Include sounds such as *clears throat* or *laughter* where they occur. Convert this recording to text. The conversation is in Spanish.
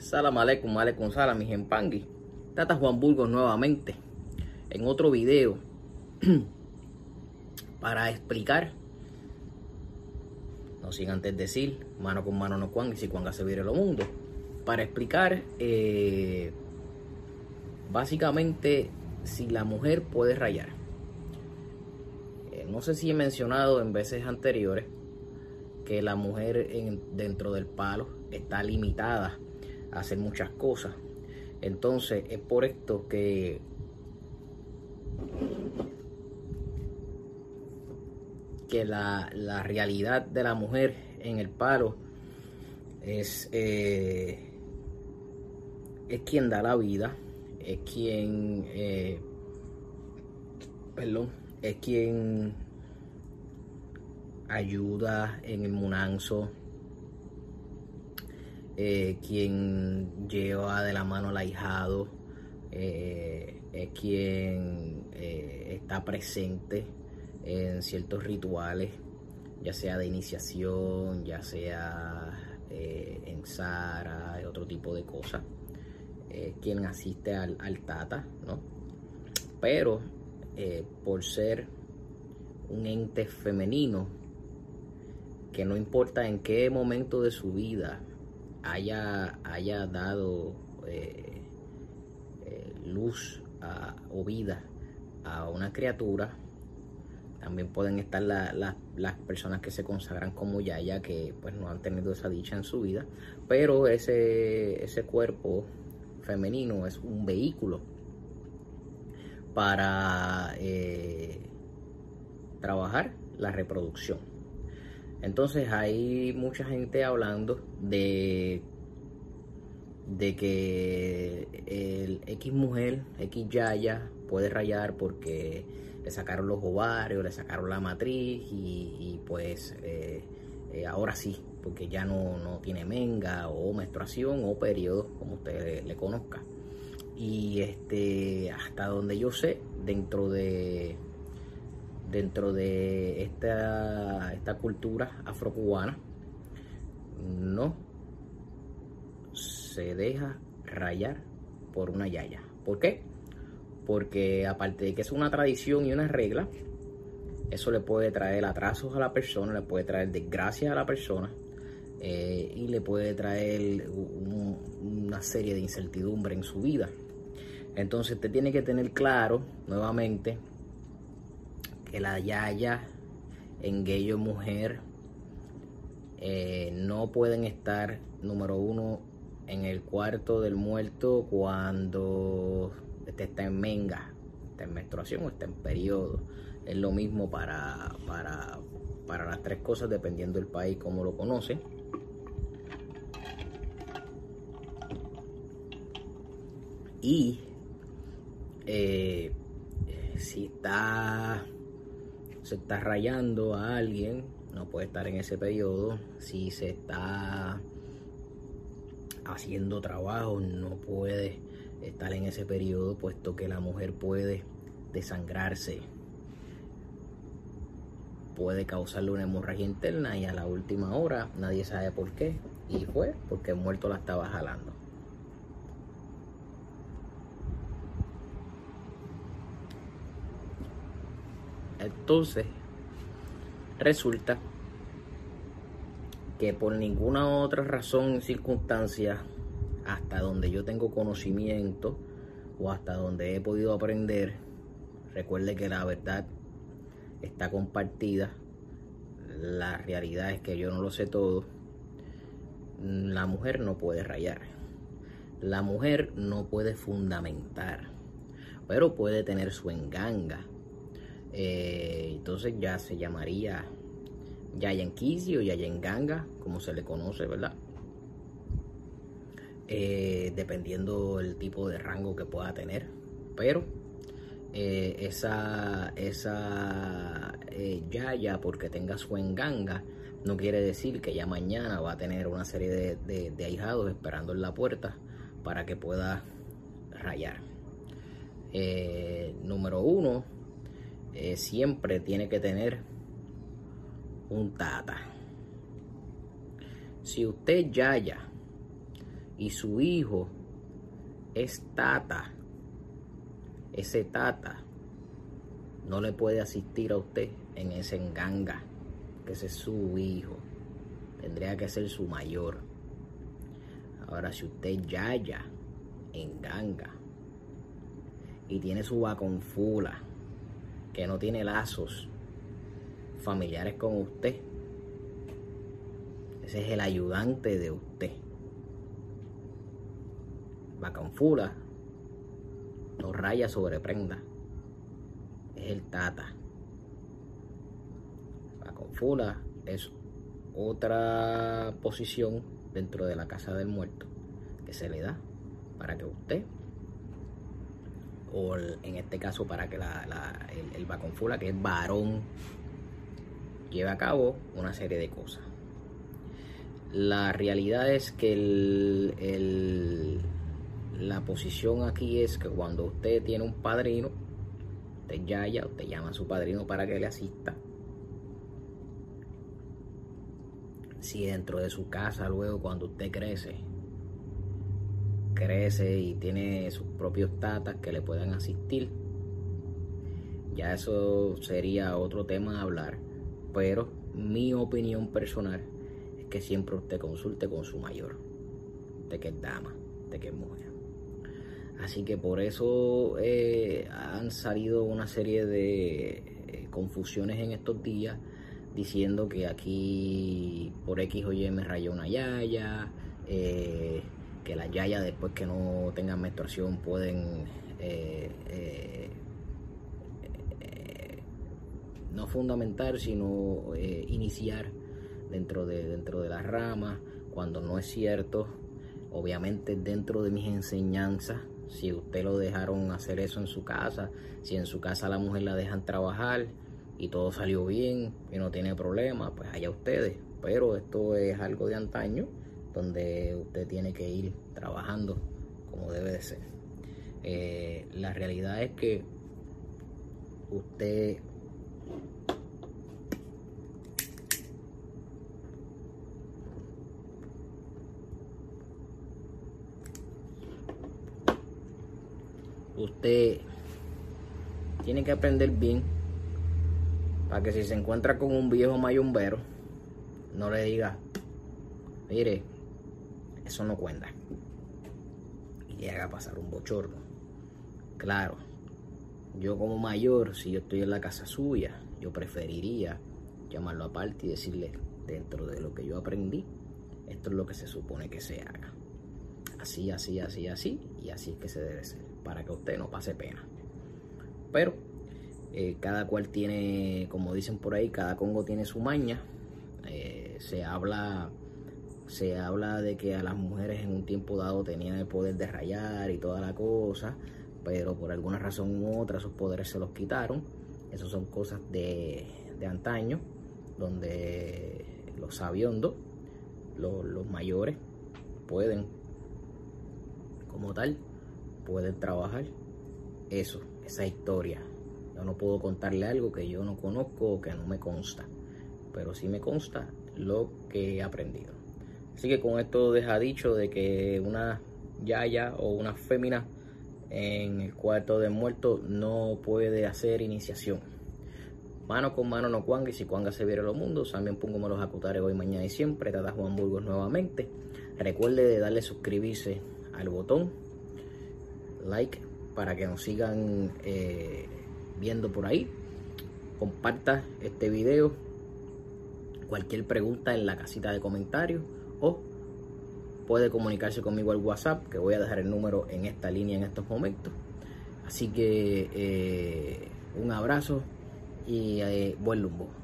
Salam aleikum, aleikum salam, mi pangui. Tata Juan Burgos nuevamente en otro video *clears throat* para explicar, no sin antes decir, mano con mano no cuan y si cuanga se vire lo mundo, para explicar eh, básicamente si la mujer puede rayar. Eh, no sé si he mencionado en veces anteriores que la mujer dentro del palo está limitada a hacer muchas cosas. Entonces es por esto que que la, realidad de la mujer en el palo es, eh, es quien da la vida, es quien, eh, perdón, es quien ayuda en el munanzo, eh, quien lleva de la mano al ahijado, eh, es quien eh, está presente en ciertos rituales, ya sea de iniciación, ya sea en Sara, otro tipo de cosas, quien asiste al, al, Tata, ¿no? Pero por ser un ente femenino, que no importa en qué momento de su vida haya, haya dado eh, eh, luz o vida a una criatura, también pueden estar las personas que se consagran como Yaya, que pues no han tenido esa dicha en su vida, pero ese, ese cuerpo femenino es un vehículo para eh, trabajar la reproducción. Entonces hay mucha gente hablando de, de que el X mujer, X yaya, puede rayar porque le sacaron los ovarios, le sacaron la matriz y, pues eh, eh, ahora sí, porque ya no, no, tiene menga o menstruación o periodo, como usted le conozca. Y este, hasta donde yo sé, dentro de dentro de esta, esta cultura afrocubana no se deja rayar por una yaya. ¿Por qué? Porque aparte de que es una tradición y una regla, eso le puede traer atrasos a la persona, le puede traer desgracias a la persona eh, y le puede traer una serie de incertidumbre en su vida. Entonces usted tiene que tener claro nuevamente que la yaya en gay o mujer eh, no pueden estar, número uno, en el cuarto del muerto cuando este está en menga, está en menstruación o está en periodo. Es lo mismo para, para, para las tres cosas dependiendo del país como lo conoce. Y eh, si está se está rayando a alguien, no puede estar en ese periodo. Si se está haciendo trabajo, no puede estar en ese periodo, puesto que la mujer puede desangrarse, puede causarle una hemorragia interna y a la última hora nadie sabe por qué. Y fue porque el muerto la estaba jalando. Entonces, resulta que por ninguna otra razón, circunstancia, hasta donde yo tengo conocimiento o hasta donde he podido aprender, recuerde que la verdad está compartida. La realidad es que yo no lo sé todo. La mujer no puede rayar. La mujer no puede fundamentar, pero puede tener su enganga eh, entonces ya se llamaría Yayankisi o Yayenganga, como se le conoce, ¿verdad? Eh, dependiendo el tipo de rango que pueda tener. Pero eh, esa, esa Yaya, porque tenga su enganga, no quiere decir que ya mañana va a tener una serie de, de ahijados esperando en la puerta para que pueda rayar. número uno, eh, siempre tiene que tener un tata. Si usted yaya y su hijo es tata, ese tata no le puede asistir a usted en ese enganga, que ese es su hijo. Tendría que ser su mayor. Ahora, si usted yaya, enganga, y tiene su vaconfula, que no tiene lazos familiares con usted, ese es el ayudante de usted. Vaconfula no raya sobre prenda es el Tata. La confula es otra posición dentro de la casa del muerto que se le da para que usted, o en este caso para que el, el Baconfula, que es varón, lleve a cabo una serie de cosas. La realidad es que la posición aquí es que cuando usted tiene un padrino, usted yaya, usted llama a su padrino para que le asista. Si dentro de su casa luego cuando usted crece, crece y tiene sus propios tatas que le puedan asistir, ya eso sería otro tema a hablar. Pero mi opinión personal es que siempre usted consulte con su mayor, de que es dama, de que es mujer. Así que por eso eh, han salido una serie de eh, confusiones en estos días diciendo que aquí por X o Y me rayó una yaya, eh, que las yayas después que no tengan menstruación pueden no fundamentar sino iniciar dentro de, dentro de las ramas cuando no es cierto obviamente dentro de mis enseñanzas si usted lo dejaron hacer eso en su casa, si en su casa la mujer la dejan trabajar y todo salió bien y no tiene problema, pues allá ustedes. Pero esto es algo de antaño donde usted tiene que ir trabajando como debe de ser. Eh, la realidad es que usted usted tiene que aprender bien para que si se encuentra con un viejo mayumbero, no le diga, mire, eso no cuenta. Y le haga pasar un bochorno. Claro, yo como mayor, si yo estoy en la casa suya, yo preferiría llamarlo aparte y decirle, dentro de lo que yo aprendí, esto es lo que se supone que se haga. Así, así, así, así, y así es que se debe ser para que usted no pase pena. Pero eh, cada cual tiene, como dicen por ahí, cada Congo tiene su maña. Eh, se habla se habla de que a las mujeres en un tiempo dado tenían el poder de rayar y toda la cosa, pero por alguna razón u otra esos poderes se los quitaron. Esas son cosas de, de antaño, donde los sabiondos, los, los mayores, pueden, como tal, pueden trabajar eso, esa historia. Yo no puedo contarle algo que yo no conozco o que no me consta, pero sí me consta lo que he aprendido. Así que con esto deja dicho de que una yaya o una fémina en el cuarto de muerto no puede hacer iniciación. Mano con mano no cuanga y si cuanga se viera los mundos, también pongo los acutares hoy, mañana y siempre. Tata Juan Burgos nuevamente. Recuerde de darle suscribirse al botón like para que nos sigan eh, viendo por ahí. Comparta este video. Cualquier pregunta en la casita de comentarios o puede comunicarse conmigo al WhatsApp, que voy a dejar el número en esta línea en estos momentos. Así que eh, un abrazo y eh, buen lumbo.